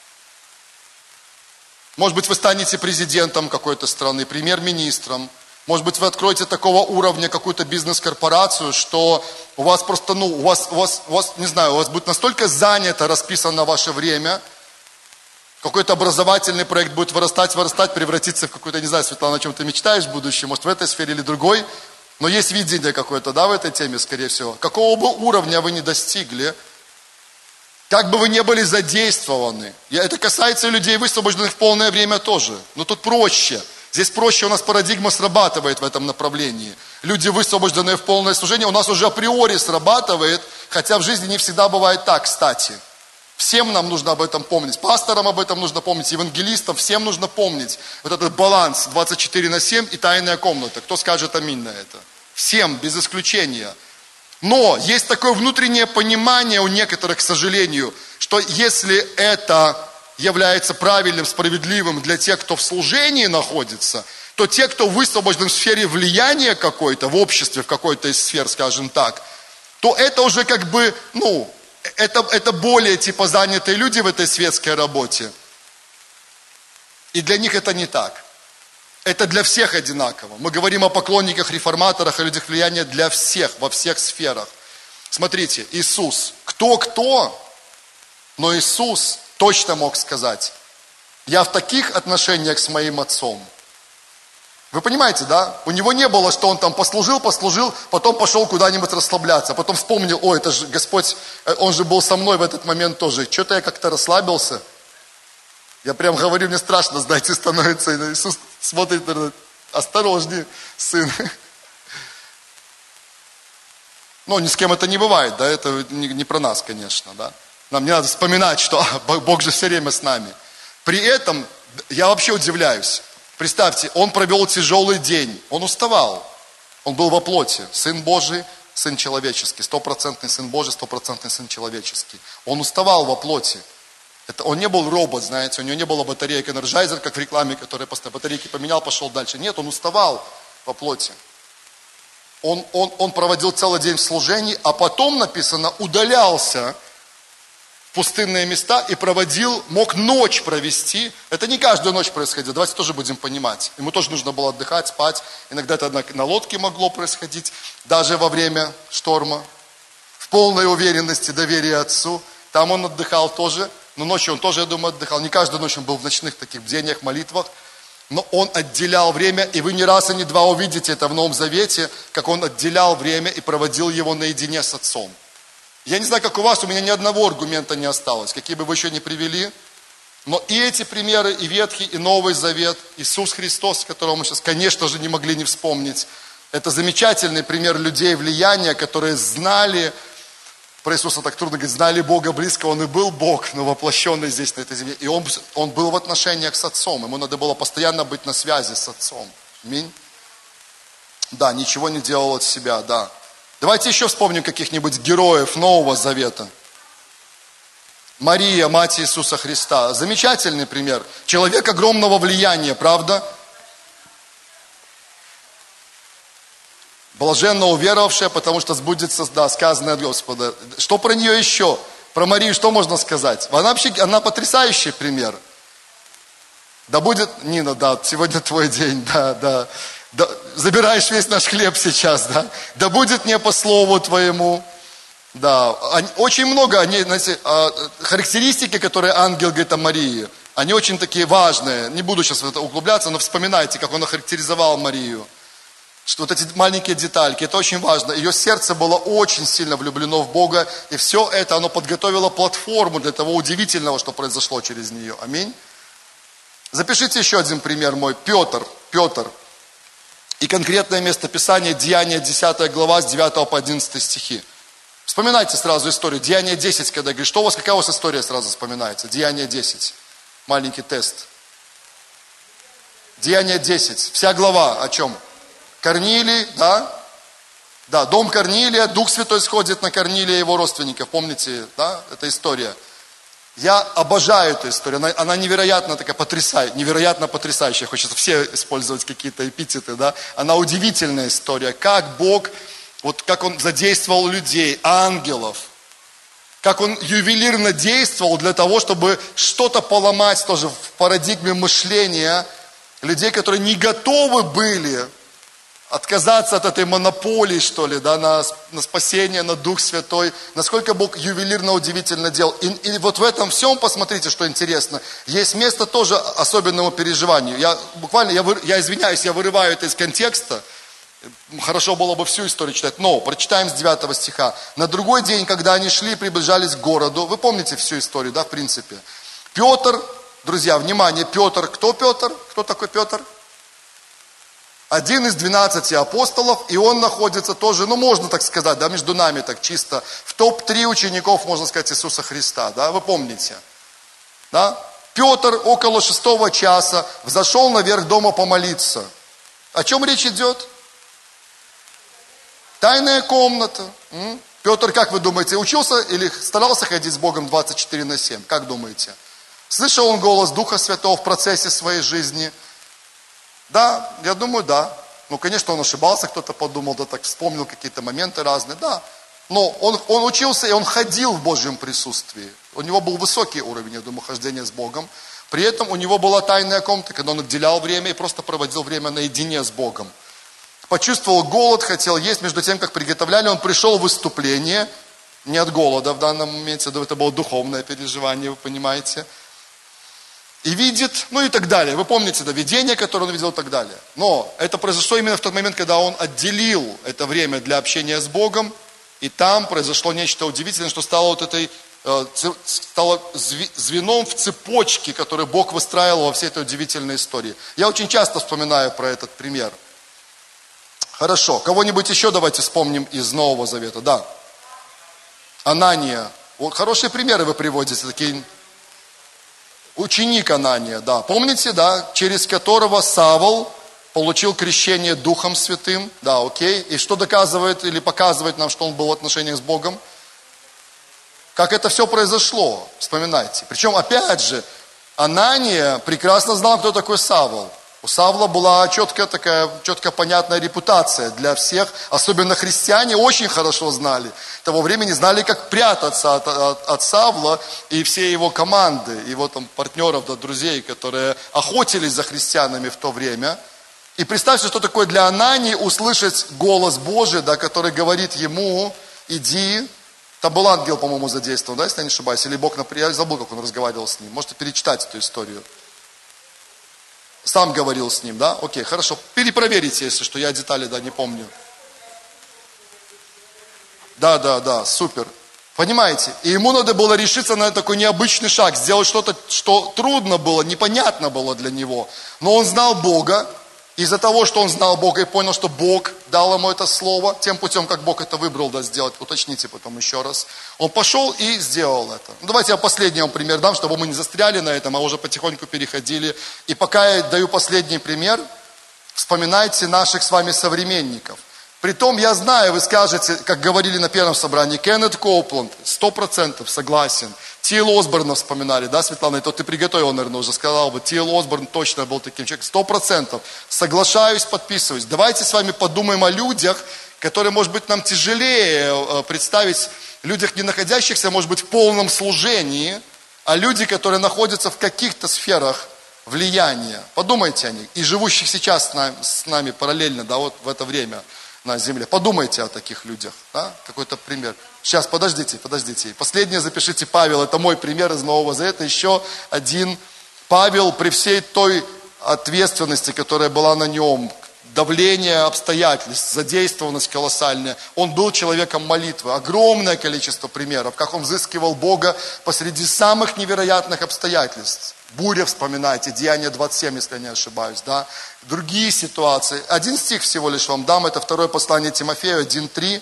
может быть, вы станете президентом какой-то страны, премьер-министром. Может быть, вы откроете такого уровня какую-то бизнес-корпорацию, что у вас просто, ну, у вас, у вас, у вас, не знаю, у вас будет настолько занято, расписано ваше время, какой-то образовательный проект будет вырастать, вырастать, превратиться в какой-то, не знаю, Светлана, о чем ты мечтаешь в будущем, может, в этой сфере или другой, но есть видение какое-то, да, в этой теме, скорее всего. Какого бы уровня вы ни достигли, как бы вы не были задействованы. Это касается людей, высвобожденных в полное время тоже. Но тут проще. Здесь проще у нас парадигма срабатывает в этом направлении. Люди, высвобожденные в полное служение, у нас уже априори срабатывает, хотя в жизни не всегда бывает так, кстати. Всем нам нужно об этом помнить. Пасторам об этом нужно помнить, евангелистам, всем нужно помнить. Вот этот баланс 24 на 7 и тайная комната. Кто скажет аминь на это? Всем, без исключения. Но есть такое внутреннее понимание у некоторых, к сожалению, что если это является правильным, справедливым для тех, кто в служении находится, то те, кто высвобожден в сфере влияния какой-то, в обществе, в какой-то из сфер, скажем так, то это уже как бы, ну, это, это более типа занятые люди в этой светской работе. И для них это не так. Это для всех одинаково. Мы говорим о поклонниках, реформаторах, о людях влияния для всех, во всех сферах. Смотрите, Иисус, кто-кто, но Иисус точно мог сказать, я в таких отношениях с моим отцом. Вы понимаете, да? У него не было, что он там послужил, послужил, потом пошел куда-нибудь расслабляться, потом вспомнил, ой, это же Господь, э, он же был со мной в этот момент тоже. Что-то я как-то расслабился. Я прям говорю, мне страшно, знаете, становится. Иисус смотрит, осторожнее, сын. *laughs* Ну, ни с кем это не бывает, да, это не про нас, конечно, да. Нам не надо вспоминать, что Бог же все время с нами. При этом я вообще удивляюсь. Представьте, он провел тяжелый день, он уставал, он был во плоти, Сын Божий, Сын человеческий, стопроцентный Сын Божий, стопроцентный Сын человеческий. Он уставал во плоти. Это, он не был робот, знаете, у него не было батареек Energizer, как в рекламе, который просто батарейки поменял, пошел дальше. Нет, он уставал во плоти. Он, он, он проводил целый день в служении, а потом написано, удалялся пустынные места и проводил, мог ночь провести. Это не каждую ночь происходило, давайте тоже будем понимать. Ему тоже нужно было отдыхать, спать. Иногда это на, лодке могло происходить, даже во время шторма. В полной уверенности, доверия Отцу. Там он отдыхал тоже. Но ночью он тоже, я думаю, отдыхал. Не каждую ночь он был в ночных таких бдениях, молитвах. Но он отделял время, и вы не раз и не два увидите это в Новом Завете, как он отделял время и проводил его наедине с Отцом. Я не знаю, как у вас, у меня ни одного аргумента не осталось, какие бы вы еще не привели. Но и эти примеры, и Ветхий, и Новый Завет, Иисус Христос, которого мы сейчас, конечно же, не могли не вспомнить, это замечательный пример людей влияния, которые знали, про Иисуса так трудно говорить, знали Бога близко, Он и был Бог, но воплощенный здесь, на этой земле. И Он, он был в отношениях с Отцом, ему надо было постоянно быть на связи с Отцом. Аминь. Да, ничего не делал от себя, да. Давайте еще вспомним каких-нибудь героев Нового Завета. Мария, мать Иисуса Христа. Замечательный пример. Человек огромного влияния, правда? Блаженно уверовавшая, потому что сбудется, да, сказанное от Господа. Что про нее еще? Про Марию что можно сказать? Она вообще, она потрясающий пример. Да будет, Нина, да, сегодня твой день, *laughs* да, да да, забираешь весь наш хлеб сейчас, да, да будет не по слову твоему, да, очень много они, знаете, а, характеристики, которые ангел говорит о Марии, они очень такие важные, не буду сейчас в это углубляться, но вспоминайте, как он охарактеризовал Марию, что вот эти маленькие детальки, это очень важно. Ее сердце было очень сильно влюблено в Бога, и все это, оно подготовило платформу для того удивительного, что произошло через нее. Аминь. Запишите еще один пример мой. Петр. Петр. И конкретное место Писания, Деяние 10 глава, с 9 по 11 стихи. Вспоминайте сразу историю. Деяние 10, когда говорит, что у вас, какая у вас история сразу вспоминается? Деяние 10. Маленький тест. Деяние 10. Вся глава о чем? Корнилий, да? Да, дом Корнилия, Дух Святой сходит на Корнилия и его родственников. Помните, да, эта история? Я обожаю эту историю, она, она невероятно такая потрясающая, невероятно потрясающая, хочется все использовать какие-то эпитеты, да. Она удивительная история, как Бог, вот как Он задействовал людей, ангелов, как Он ювелирно действовал для того, чтобы что-то поломать тоже в парадигме мышления людей, которые не готовы были отказаться от этой монополии, что ли, да, на, на спасение, на Дух Святой, насколько Бог ювелирно удивительно делал. И, и вот в этом всем, посмотрите, что интересно, есть место тоже особенному переживанию. Я буквально, я, вы, я извиняюсь, я вырываю это из контекста, хорошо было бы всю историю читать, но прочитаем с 9 стиха. На другой день, когда они шли, приближались к городу, вы помните всю историю, да, в принципе. Петр, друзья, внимание, Петр, кто Петр? Кто такой Петр? Один из двенадцати апостолов, и он находится тоже, ну можно так сказать, да, между нами так чисто, в топ-3 учеников, можно сказать, Иисуса Христа, да, вы помните, да? Петр около шестого часа взошел наверх дома помолиться. О чем речь идет? Тайная комната. Петр, как вы думаете, учился или старался ходить с Богом 24 на 7? Как думаете? Слышал он голос Духа Святого в процессе своей жизни – да, я думаю, да. Ну, конечно, он ошибался, кто-то подумал, да так вспомнил какие-то моменты разные, да. Но он, он учился, и он ходил в Божьем присутствии. У него был высокий уровень, я думаю, хождения с Богом. При этом у него была тайная комната, когда он отделял время и просто проводил время наедине с Богом. Почувствовал голод, хотел есть. Между тем, как приготовляли, он пришел в выступление, не от голода в данном моменте, это было духовное переживание, вы понимаете и видит, ну и так далее. Вы помните, да, видение, которое он видел и так далее. Но это произошло именно в тот момент, когда он отделил это время для общения с Богом, и там произошло нечто удивительное, что стало вот этой, э, стало звеном в цепочке, который Бог выстраивал во всей этой удивительной истории. Я очень часто вспоминаю про этот пример. Хорошо, кого-нибудь еще давайте вспомним из Нового Завета, да. Анания. Вот хорошие примеры вы приводите, такие Ученик Анания, да. Помните, да, через которого Савол получил крещение Духом Святым, да, окей. И что доказывает или показывает нам, что он был в отношениях с Богом? Как это все произошло, вспоминайте. Причем, опять же, Анания прекрасно знал, кто такой Савол. У Савла была четкая такая, четко понятная репутация для всех, особенно христиане очень хорошо знали. Того времени знали, как прятаться от, от, от Савла и все его команды, его там партнеров, да, друзей, которые охотились за христианами в то время. И представьте, что такое для Анании услышать голос Божий, да, который говорит ему, иди, там был ангел, по-моему, задействован, да, если я не ошибаюсь, или Бог, я забыл, как он разговаривал с ним. Можете перечитать эту историю. Сам говорил с ним, да? Окей, хорошо. Перепроверите, если что, я детали, да, не помню. Да, да, да, супер. Понимаете? И ему надо было решиться на такой необычный шаг, сделать что-то, что трудно было, непонятно было для него. Но он знал Бога, из-за того, что он знал Бога и понял, что Бог дал ему это слово, тем путем, как Бог это выбрал да, сделать, уточните потом еще раз, он пошел и сделал это. Ну, давайте я последний вам пример дам, чтобы мы не застряли на этом, а уже потихоньку переходили. И пока я даю последний пример, вспоминайте наших с вами современников – Притом, я знаю, вы скажете, как говорили на первом собрании, Кеннет Коупланд, сто процентов согласен. Тил Осборна вспоминали, да, Светлана, это ты приготовил, наверное, уже сказал бы. Тил Осборн точно был таким человеком, сто процентов. Соглашаюсь, подписываюсь. Давайте с вами подумаем о людях, которые, может быть, нам тяжелее э, представить, людях, не находящихся, может быть, в полном служении, а люди, которые находятся в каких-то сферах влияния. Подумайте о них. И живущих сейчас с нами, с нами параллельно, да, вот в это время – на земле. Подумайте о таких людях. Да? Какой-то пример. Сейчас, подождите, подождите. Последнее запишите Павел. Это мой пример из Нового Завета. Еще один. Павел при всей той ответственности, которая была на нем, давление обстоятельств, задействованность колоссальная. Он был человеком молитвы. Огромное количество примеров, как он взыскивал Бога посреди самых невероятных обстоятельств. Буря, вспоминайте, Деяние 27, если я не ошибаюсь, да. Другие ситуации. Один стих всего лишь вам дам, это второе послание Тимофею, 1.3.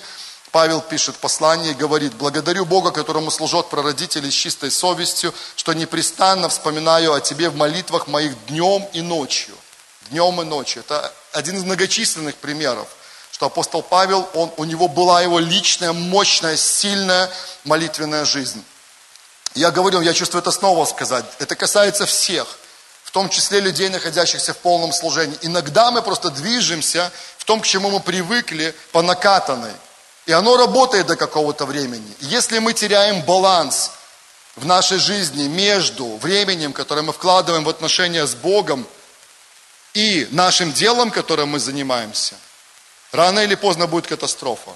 Павел пишет послание и говорит, «Благодарю Бога, которому служат прародители с чистой совестью, что непрестанно вспоминаю о Тебе в молитвах моих днем и ночью». Днем и ночью. Это один из многочисленных примеров, что апостол Павел, он, у него была его личная, мощная, сильная молитвенная жизнь. Я говорю, я чувствую это снова сказать. Это касается всех, в том числе людей, находящихся в полном служении. Иногда мы просто движемся в том, к чему мы привыкли, по накатанной. И оно работает до какого-то времени. Если мы теряем баланс в нашей жизни между временем, которое мы вкладываем в отношения с Богом, и нашим делом, которым мы занимаемся, рано или поздно будет катастрофа.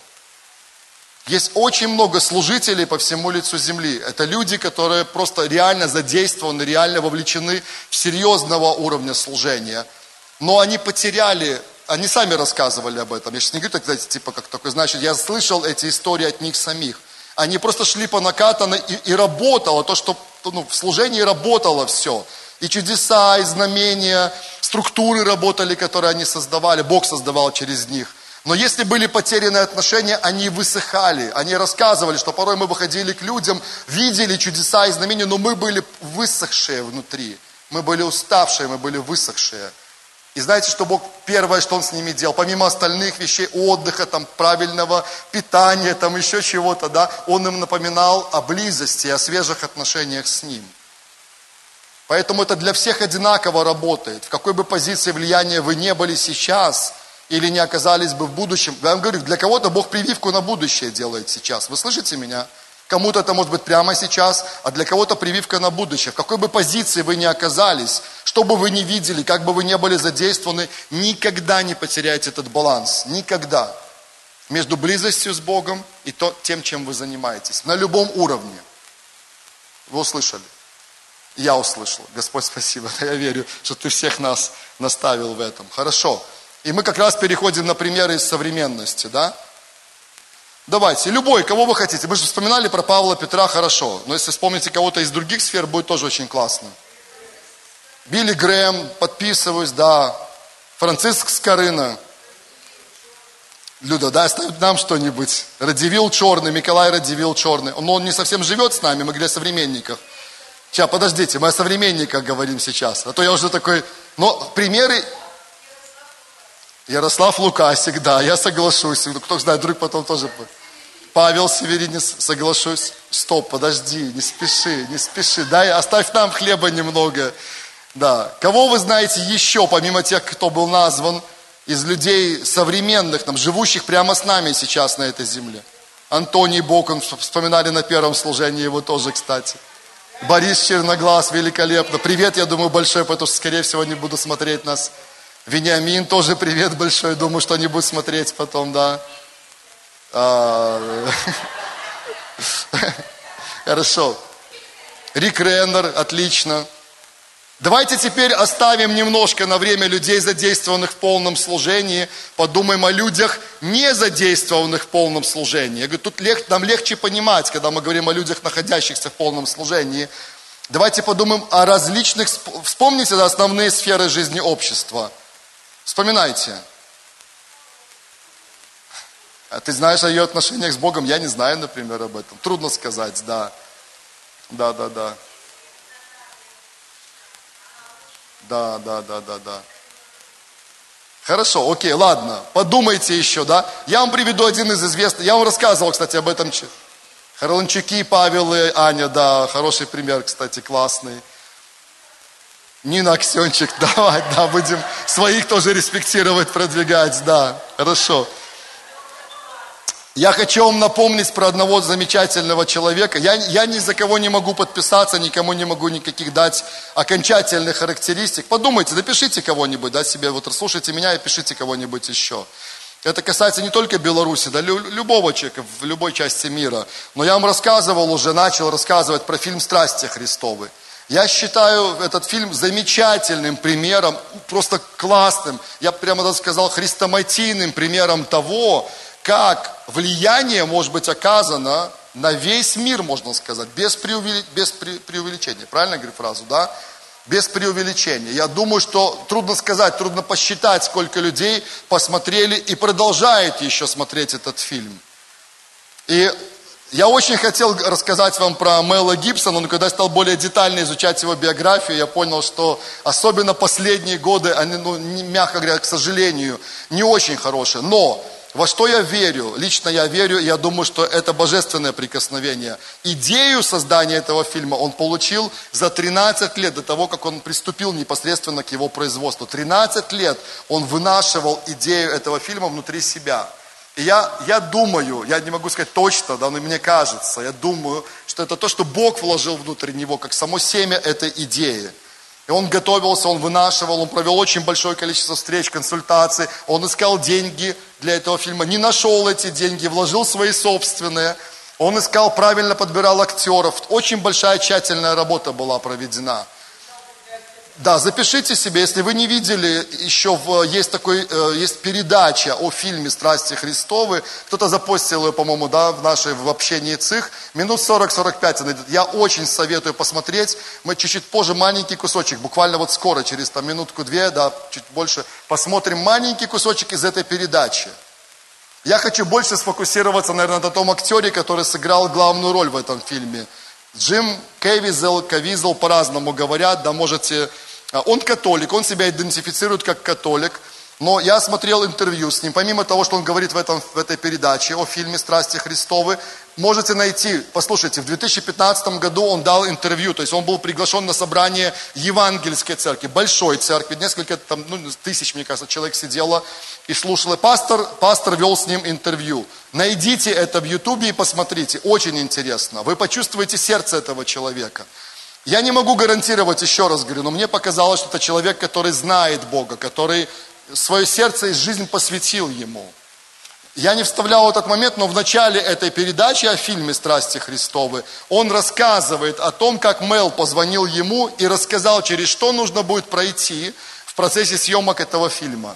Есть очень много служителей по всему лицу земли. Это люди, которые просто реально задействованы, реально вовлечены в серьезного уровня служения. Но они потеряли, они сами рассказывали об этом. Я сейчас не говорю, так, знаете, типа как такой, значит, я слышал эти истории от них самих. Они просто шли по накатанной и, и работало то, что ну, в служении работало все. И чудеса, и знамения, структуры работали, которые они создавали, Бог создавал через них – но если были потеряны отношения, они высыхали. Они рассказывали, что порой мы выходили к людям, видели чудеса и знамения, но мы были высохшие внутри. Мы были уставшие, мы были высохшие. И знаете, что Бог первое, что Он с ними делал, помимо остальных вещей, отдыха, там, правильного питания, там еще чего-то, да, Он им напоминал о близости, о свежих отношениях с Ним. Поэтому это для всех одинаково работает. В какой бы позиции влияния вы не были сейчас – или не оказались бы в будущем. Я вам говорю, для кого-то Бог прививку на будущее делает сейчас. Вы слышите меня? Кому-то это может быть прямо сейчас, а для кого-то прививка на будущее. В какой бы позиции вы ни оказались, что бы вы ни видели, как бы вы ни были задействованы, никогда не потеряйте этот баланс. Никогда. Между близостью с Богом и то, тем, чем вы занимаетесь. На любом уровне. Вы услышали? Я услышал. Господь, *laughs* спасибо. Я верю, что ты всех нас наставил в этом. Хорошо. И мы как раз переходим на примеры из современности, да? Давайте, любой, кого вы хотите. Вы же вспоминали про Павла, Петра, хорошо. Но если вспомните кого-то из других сфер, будет тоже очень классно. Билли Грэм, подписываюсь, да. Франциск Скорына. Люда, да, оставь нам что-нибудь. Радивил Черный, Николай Радивил Черный. Но он не совсем живет с нами, мы говорим о современниках. Сейчас, подождите, мы о современниках говорим сейчас. А то я уже такой... Но примеры Ярослав Лукасик, да, я соглашусь. Кто знает, вдруг потом тоже... Павел Северинец, соглашусь. Стоп, подожди, не спеши, не спеши. Дай, оставь нам хлеба немного. Да. Кого вы знаете еще, помимо тех, кто был назван, из людей современных, там, живущих прямо с нами сейчас на этой земле? Антоний Бокон, вспоминали на первом служении его тоже, кстати. Борис Черноглаз, великолепно. Привет, я думаю, большой, потому что, скорее всего, не буду смотреть нас Вениамин, тоже привет большой, думаю, что они будут смотреть потом, да. А, *laughs* хорошо. Рик Реннер, отлично. Давайте теперь оставим немножко на время людей, задействованных в полном служении, подумаем о людях, не задействованных в полном служении. Я говорю, тут лег, нам легче понимать, когда мы говорим о людях, находящихся в полном служении. Давайте подумаем о различных, вспомните основные сферы жизни общества. Вспоминайте. А ты знаешь о ее отношениях с Богом? Я не знаю, например, об этом. Трудно сказать, да. Да, да, да. Да, да, да, да, да. Хорошо, окей, ладно, подумайте еще, да. Я вам приведу один из известных, я вам рассказывал, кстати, об этом. Харланчуки, Павел и Аня, да, хороший пример, кстати, классный. Нина Аксенчик, *laughs* давай, да, будем своих тоже респектировать, продвигать, да, хорошо. Я хочу вам напомнить про одного замечательного человека. Я, я ни за кого не могу подписаться, никому не могу никаких дать окончательных характеристик. Подумайте, напишите кого-нибудь, да, себе, вот слушайте меня и пишите кого-нибудь еще. Это касается не только Беларуси, да, любого человека в любой части мира. Но я вам рассказывал уже, начал рассказывать про фильм «Страсти Христовы». Я считаю этот фильм замечательным примером, просто классным, я прямо даже сказал, хрестоматийным примером того, как влияние может быть оказано на весь мир, можно сказать, без, преувели... без преувеличения. Правильно я говорю фразу, да? Без преувеличения. Я думаю, что трудно сказать, трудно посчитать, сколько людей посмотрели и продолжает еще смотреть этот фильм. И я очень хотел рассказать вам про Мэла Гибсона, но когда я стал более детально изучать его биографию, я понял, что особенно последние годы, они, ну, мягко говоря, к сожалению, не очень хорошие. Но во что я верю? Лично я верю, я думаю, что это божественное прикосновение. Идею создания этого фильма он получил за 13 лет до того, как он приступил непосредственно к его производству. 13 лет он вынашивал идею этого фильма внутри себя. И я, я думаю, я не могу сказать точно, да, но мне кажется, я думаю, что это то, что Бог вложил внутрь него, как само семя этой идеи. И он готовился, он вынашивал, он провел очень большое количество встреч, консультаций, он искал деньги для этого фильма, не нашел эти деньги, вложил свои собственные, он искал, правильно подбирал актеров. Очень большая тщательная работа была проведена. Да, запишите себе, если вы не видели, еще в, есть такой, э, есть передача о фильме «Страсти Христовы». Кто-то запостил ее, по-моему, да, в нашей, в общении ЦИХ. Минут 40-45 она. Я очень советую посмотреть. Мы чуть-чуть позже маленький кусочек, буквально вот скоро, через там минутку-две, да, чуть больше, посмотрим маленький кусочек из этой передачи. Я хочу больше сфокусироваться, наверное, на том актере, который сыграл главную роль в этом фильме. Джим Кевизел, Кавизел по-разному говорят, да, можете он католик, он себя идентифицирует как католик. Но я смотрел интервью с ним, помимо того, что он говорит в, этом, в этой передаче о фильме «Страсти Христовы», можете найти, послушайте, в 2015 году он дал интервью, то есть он был приглашен на собрание Евангельской церкви, большой церкви, несколько там, ну, тысяч, мне кажется, человек сидело и слушал. И пастор, пастор вел с ним интервью. Найдите это в Ютубе и посмотрите, очень интересно. Вы почувствуете сердце этого человека. Я не могу гарантировать, еще раз говорю, но мне показалось, что это человек, который знает Бога, который свое сердце и жизнь посвятил Ему. Я не вставлял этот момент, но в начале этой передачи о фильме «Страсти Христовы» он рассказывает о том, как Мел позвонил ему и рассказал, через что нужно будет пройти в процессе съемок этого фильма.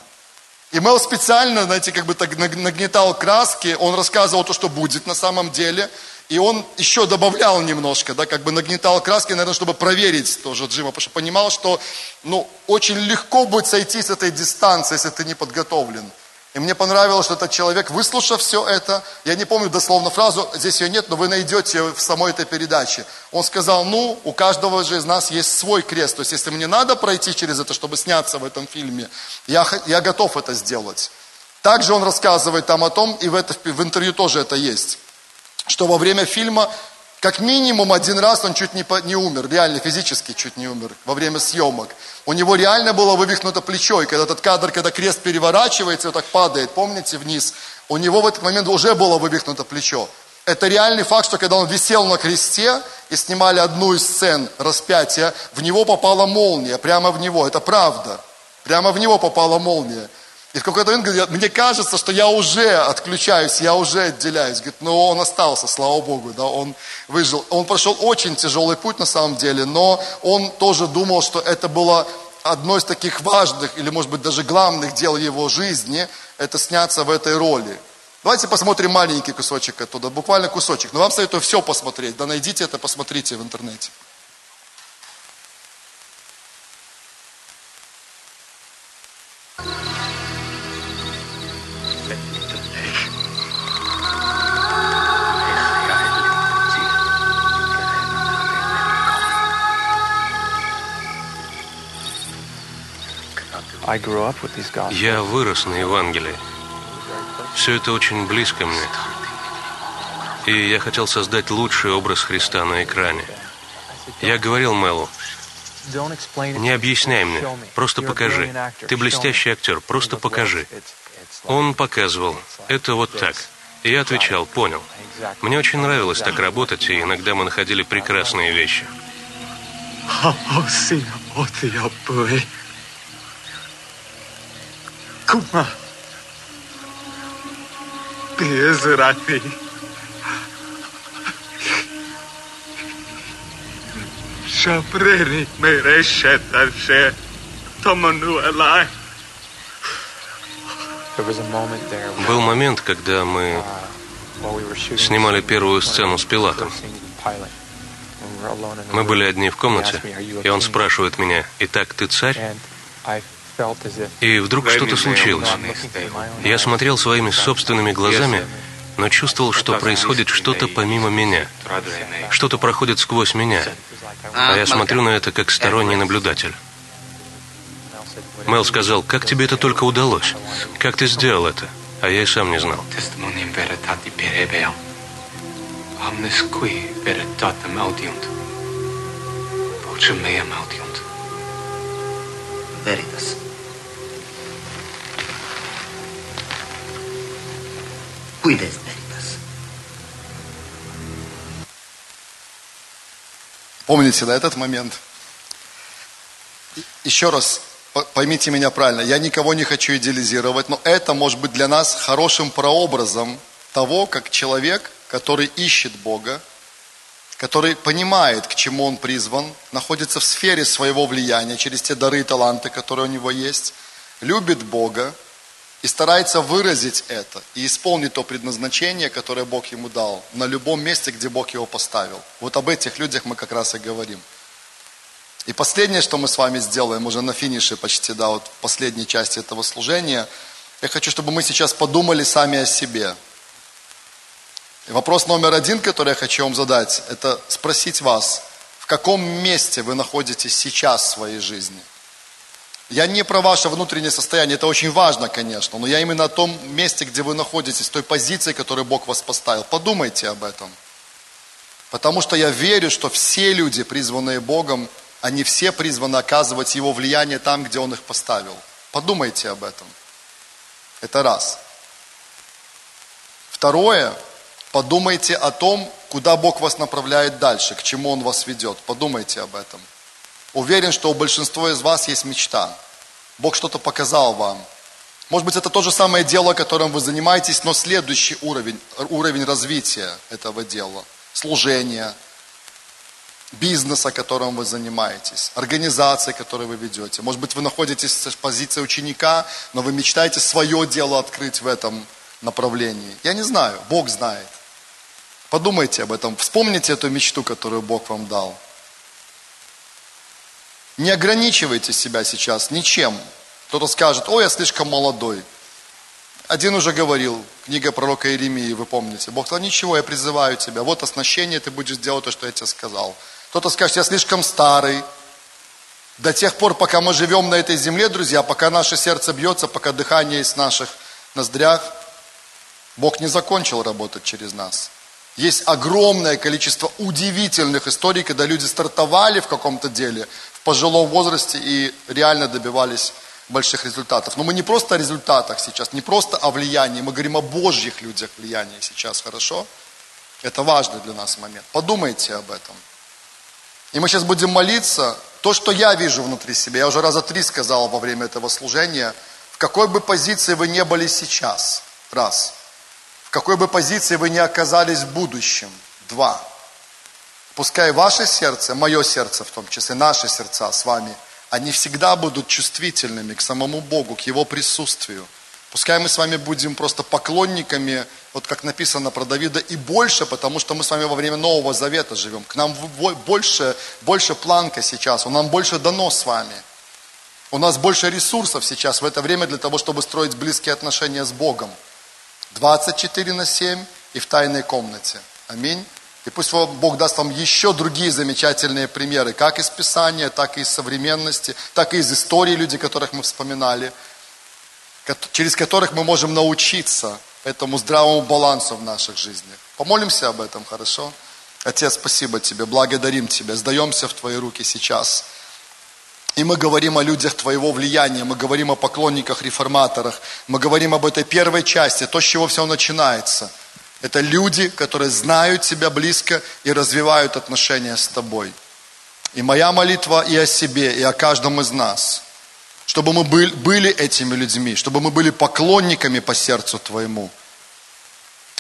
И Мел специально, знаете, как бы так нагнетал краски, он рассказывал то, что будет на самом деле – и он еще добавлял немножко, да, как бы нагнетал краски, наверное, чтобы проверить тоже Джима, потому что понимал, что, ну, очень легко будет сойти с этой дистанции, если ты не подготовлен. И мне понравилось, что этот человек, выслушав все это, я не помню дословно фразу, здесь ее нет, но вы найдете в самой этой передаче. Он сказал, ну, у каждого же из нас есть свой крест. То есть, если мне надо пройти через это, чтобы сняться в этом фильме, я, я готов это сделать. Также он рассказывает там о том, и в, это, в интервью тоже это есть что во время фильма как минимум один раз он чуть не, по, не умер, реально физически чуть не умер во время съемок. У него реально было вывихнуто плечо, и когда этот кадр, когда крест переворачивается, вот так падает, помните, вниз, у него в этот момент уже было вывихнуто плечо. Это реальный факт, что когда он висел на кресте и снимали одну из сцен распятия, в него попала молния, прямо в него. Это правда. Прямо в него попала молния. И в какой-то момент говорит, мне кажется, что я уже отключаюсь, я уже отделяюсь. Говорит, но он остался, слава Богу, да, он выжил. Он прошел очень тяжелый путь на самом деле, но он тоже думал, что это было одно из таких важных, или может быть даже главных дел его жизни, это сняться в этой роли. Давайте посмотрим маленький кусочек оттуда, буквально кусочек. Но вам советую все посмотреть, да найдите это, посмотрите в интернете. Я вырос на Евангелии. Все это очень близко мне. И я хотел создать лучший образ Христа на экране. Я говорил Мелу, не объясняй мне, просто покажи. Ты блестящий актер, просто покажи. Он показывал, это вот так. И я отвечал, понял. Мне очень нравилось так работать, и иногда мы находили прекрасные вещи. Kuma. Bezrati. Шапрери мерешеташе Томануэлай. Был момент, когда мы снимали первую сцену с Пилатом. Мы были одни в комнате, и он спрашивает меня, «Итак, ты царь?» И вдруг что-то случилось. Я смотрел своими собственными глазами, но чувствовал, что происходит что-то помимо меня. Что-то проходит сквозь меня. А я смотрю на это как сторонний наблюдатель. Мел сказал, как тебе это только удалось? Как ты сделал это? А я и сам не знал. Veritas. Cuides veritas. Помните, да, этот момент? Еще раз, поймите меня правильно, я никого не хочу идеализировать, но это может быть для нас хорошим прообразом того, как человек, который ищет Бога, который понимает, к чему он призван, находится в сфере своего влияния через те дары и таланты, которые у него есть, любит Бога, и старается выразить это и исполнить то предназначение, которое Бог ему дал на любом месте, где Бог его поставил. Вот об этих людях мы как раз и говорим. И последнее, что мы с вами сделаем, уже на финише почти, да, вот в последней части этого служения, я хочу, чтобы мы сейчас подумали сами о себе. И вопрос номер один, который я хочу вам задать, это спросить вас, в каком месте вы находитесь сейчас в своей жизни – я не про ваше внутреннее состояние, это очень важно, конечно, но я именно о том месте, где вы находитесь, той позиции, которую Бог вас поставил. Подумайте об этом. Потому что я верю, что все люди, призванные Богом, они все призваны оказывать Его влияние там, где Он их поставил. Подумайте об этом. Это раз. Второе, подумайте о том, куда Бог вас направляет дальше, к чему Он вас ведет. Подумайте об этом. Уверен, что у большинства из вас есть мечта. Бог что-то показал вам. Может быть, это то же самое дело, которым вы занимаетесь, но следующий уровень, уровень развития этого дела. Служения, бизнеса, которым вы занимаетесь, организации, которую вы ведете. Может быть, вы находитесь в позиции ученика, но вы мечтаете свое дело открыть в этом направлении. Я не знаю, Бог знает. Подумайте об этом, вспомните эту мечту, которую Бог вам дал. Не ограничивайте себя сейчас ничем. Кто-то скажет, ой, я слишком молодой. Один уже говорил, книга пророка Иеремии, вы помните. Бог сказал, ничего, я призываю тебя. Вот оснащение, ты будешь делать то, что я тебе сказал. Кто-то скажет, я слишком старый. До тех пор, пока мы живем на этой земле, друзья, пока наше сердце бьется, пока дыхание есть в наших ноздрях, Бог не закончил работать через нас. Есть огромное количество удивительных историй, когда люди стартовали в каком-то деле, пожилом возрасте и реально добивались больших результатов. Но мы не просто о результатах сейчас, не просто о влиянии, мы говорим о Божьих людях влиянии сейчас, хорошо? Это важный для нас момент. Подумайте об этом. И мы сейчас будем молиться. То, что я вижу внутри себя, я уже раза три сказал во время этого служения, в какой бы позиции вы не были сейчас, раз. В какой бы позиции вы не оказались в будущем, два. Пускай ваше сердце, мое сердце в том числе, наши сердца с вами, они всегда будут чувствительными к самому Богу, к Его присутствию. Пускай мы с вами будем просто поклонниками, вот как написано про Давида, и больше, потому что мы с вами во время Нового Завета живем. К нам больше, больше планка сейчас, у нам больше дано с вами. У нас больше ресурсов сейчас в это время для того, чтобы строить близкие отношения с Богом. 24 на 7 и в тайной комнате. Аминь. И пусть Бог даст вам еще другие замечательные примеры, как из Писания, так и из современности, так и из истории людей, которых мы вспоминали, через которых мы можем научиться этому здравому балансу в наших жизнях. Помолимся об этом, хорошо? Отец, спасибо Тебе, благодарим Тебя, сдаемся в Твои руки сейчас. И мы говорим о людях Твоего влияния, мы говорим о поклонниках, реформаторах, мы говорим об этой первой части, то, с чего все начинается. Это люди, которые знают Тебя близко и развивают отношения с Тобой. И моя молитва и о себе, и о каждом из нас, чтобы мы были этими людьми, чтобы мы были поклонниками по сердцу Твоему,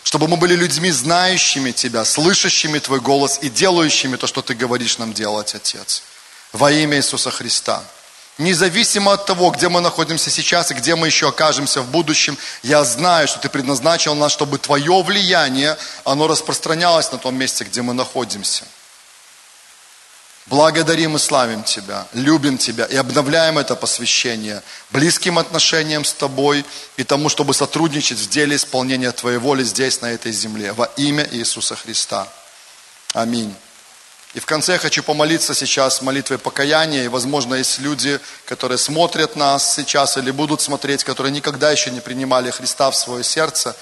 чтобы мы были людьми, знающими Тебя, слышащими Твой голос и делающими то, что Ты говоришь нам делать, Отец во имя Иисуса Христа. Независимо от того, где мы находимся сейчас и где мы еще окажемся в будущем, я знаю, что Ты предназначил нас, чтобы Твое влияние, оно распространялось на том месте, где мы находимся. Благодарим и славим Тебя, любим Тебя и обновляем это посвящение близким отношениям с Тобой и тому, чтобы сотрудничать в деле исполнения Твоей воли здесь, на этой земле, во имя Иисуса Христа. Аминь. И в конце я хочу помолиться сейчас молитвой покаяния. И, возможно, есть люди, которые смотрят нас сейчас или будут смотреть, которые никогда еще не принимали Христа в свое сердце.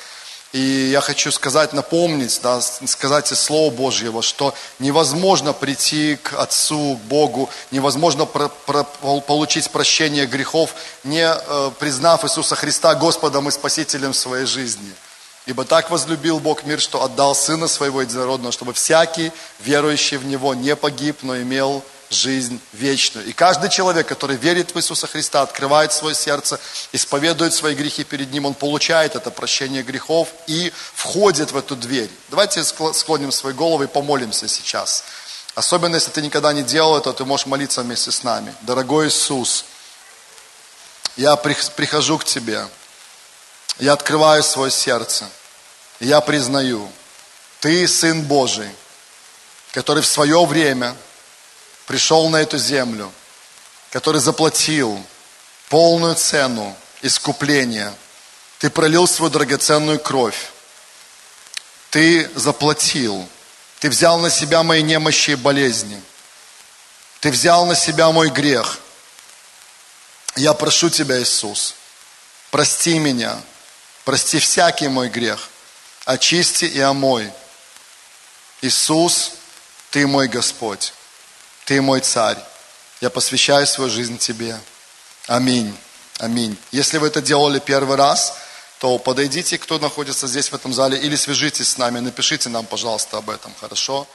И я хочу сказать, напомнить, да, сказать из Слова Божьего, что невозможно прийти к Отцу, к Богу, невозможно про, про, получить прощение грехов, не э, признав Иисуса Христа Господом и Спасителем своей жизни – Ибо так возлюбил Бог мир, что отдал Сына Своего Единородного, чтобы всякий, верующий в Него, не погиб, но имел жизнь вечную. И каждый человек, который верит в Иисуса Христа, открывает свое сердце, исповедует свои грехи перед Ним, он получает это прощение грехов и входит в эту дверь. Давайте склоним свои головы и помолимся сейчас. Особенно, если ты никогда не делал это, ты можешь молиться вместе с нами. Дорогой Иисус, я прихожу к Тебе. Я открываю свое сердце. Я признаю, Ты Сын Божий, который в свое время пришел на эту землю, который заплатил полную цену искупления. Ты пролил свою драгоценную кровь. Ты заплатил. Ты взял на себя мои немощи и болезни. Ты взял на себя мой грех. Я прошу Тебя, Иисус, прости меня, прости всякий мой грех, очисти и омой. Иисус, Ты мой Господь, Ты мой Царь. Я посвящаю свою жизнь Тебе. Аминь. Аминь. Если вы это делали первый раз, то подойдите, кто находится здесь в этом зале, или свяжитесь с нами, напишите нам, пожалуйста, об этом, хорошо?